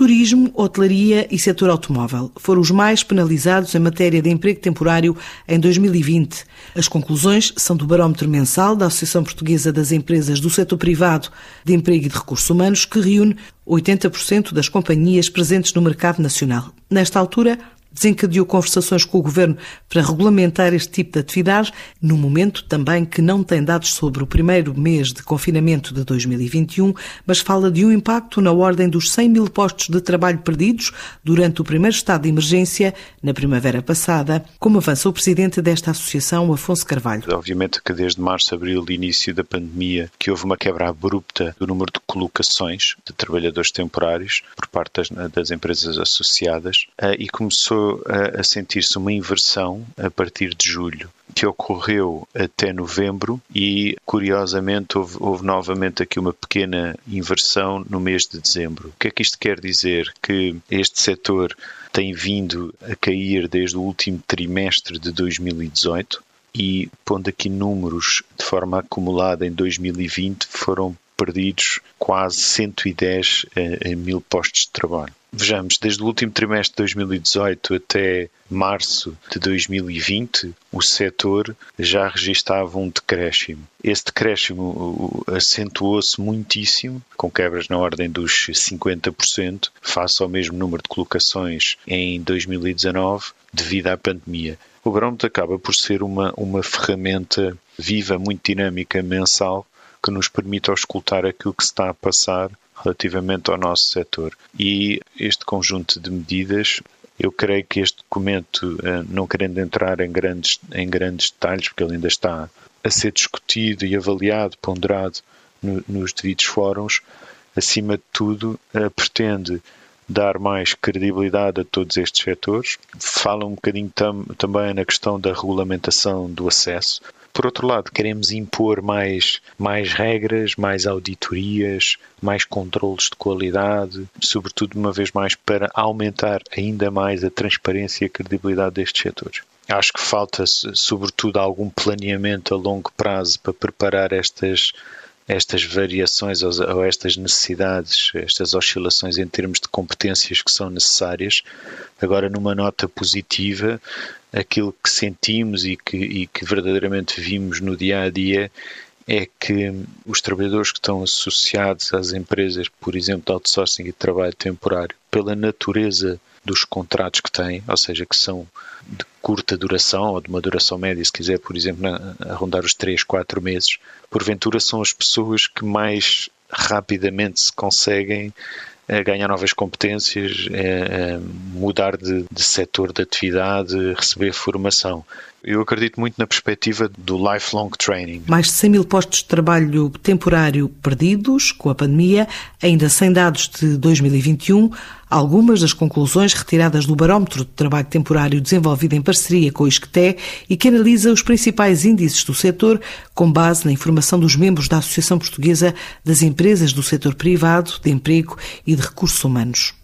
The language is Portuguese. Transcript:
Turismo, hotelaria e setor automóvel foram os mais penalizados em matéria de emprego temporário em 2020. As conclusões são do barómetro mensal da Associação Portuguesa das Empresas do Setor Privado de Emprego e de Recursos Humanos, que reúne 80% das companhias presentes no mercado nacional. Nesta altura, desencadeou conversações com o Governo para regulamentar este tipo de atividades, no momento também que não tem dados sobre o primeiro mês de confinamento de 2021, mas fala de um impacto na ordem dos 100 mil postos de trabalho perdidos durante o primeiro estado de emergência, na primavera passada, como avança o presidente desta associação, Afonso Carvalho. Obviamente que desde março, abril, início da pandemia, que houve uma quebra abrupta do número de colocações de trabalhadores temporários por parte das, das empresas associadas eh, e começou a, a sentir-se uma inversão a partir de julho que ocorreu até novembro e, curiosamente, houve, houve, novamente aqui uma pequena inversão no mês de dezembro. O que é que isto quer dizer? Que este setor tem vindo a cair desde o último trimestre de 2018 e, pondo aqui números de forma acumulada em 2020, foram perdidos quase 110 eh, mil postos de trabalho. Vejamos, desde o último trimestre de 2018 até março de 2020, o setor já registava um decréscimo. Esse decréscimo acentuou-se muitíssimo, com quebras na ordem dos 50%, face ao mesmo número de colocações em 2019, devido à pandemia. O barómetro acaba por ser uma, uma ferramenta viva, muito dinâmica, mensal, que nos permite auscultar aquilo que se está a passar relativamente ao nosso setor. E este conjunto de medidas eu creio que este documento, eh, não querendo entrar em grandes, em grandes detalhes, porque ele ainda está a ser discutido e avaliado, ponderado no, nos devidos fóruns, acima de tudo, eh, pretende dar mais credibilidade a todos estes setores. Fala um bocadinho tam, também na questão da regulamentação do acesso, por outro lado, queremos impor mais, mais regras, mais auditorias, mais controles de qualidade, sobretudo, uma vez mais, para aumentar ainda mais a transparência e a credibilidade destes setores. Acho que falta, sobretudo, algum planeamento a longo prazo para preparar estas estas variações ou, estas necessidades, estas oscilações em termos de competências que são necessárias. Agora, numa nota positiva, aquilo que sentimos e que, e que verdadeiramente vimos no dia a dia é que os trabalhadores que estão associados às empresas, por exemplo, de outsourcing e de trabalho temporário, pela natureza dos contratos que têm, ou seja, que são de curta duração ou de uma duração média, se quiser, por exemplo, na, a rondar os 3, 4 meses, porventura são as pessoas que mais rapidamente se conseguem a ganhar novas competências, a, a mudar de, de setor de atividade, receber formação. Eu acredito muito na perspectiva do lifelong training. Mais de 100 mil postos de trabalho temporário perdidos com a pandemia, ainda sem dados de 2021. Algumas das conclusões retiradas do Barómetro de Trabalho Temporário desenvolvido em parceria com o ISCTE e que analisa os principais índices do setor com base na informação dos membros da Associação Portuguesa das Empresas do Setor Privado de Emprego e de Recursos Humanos.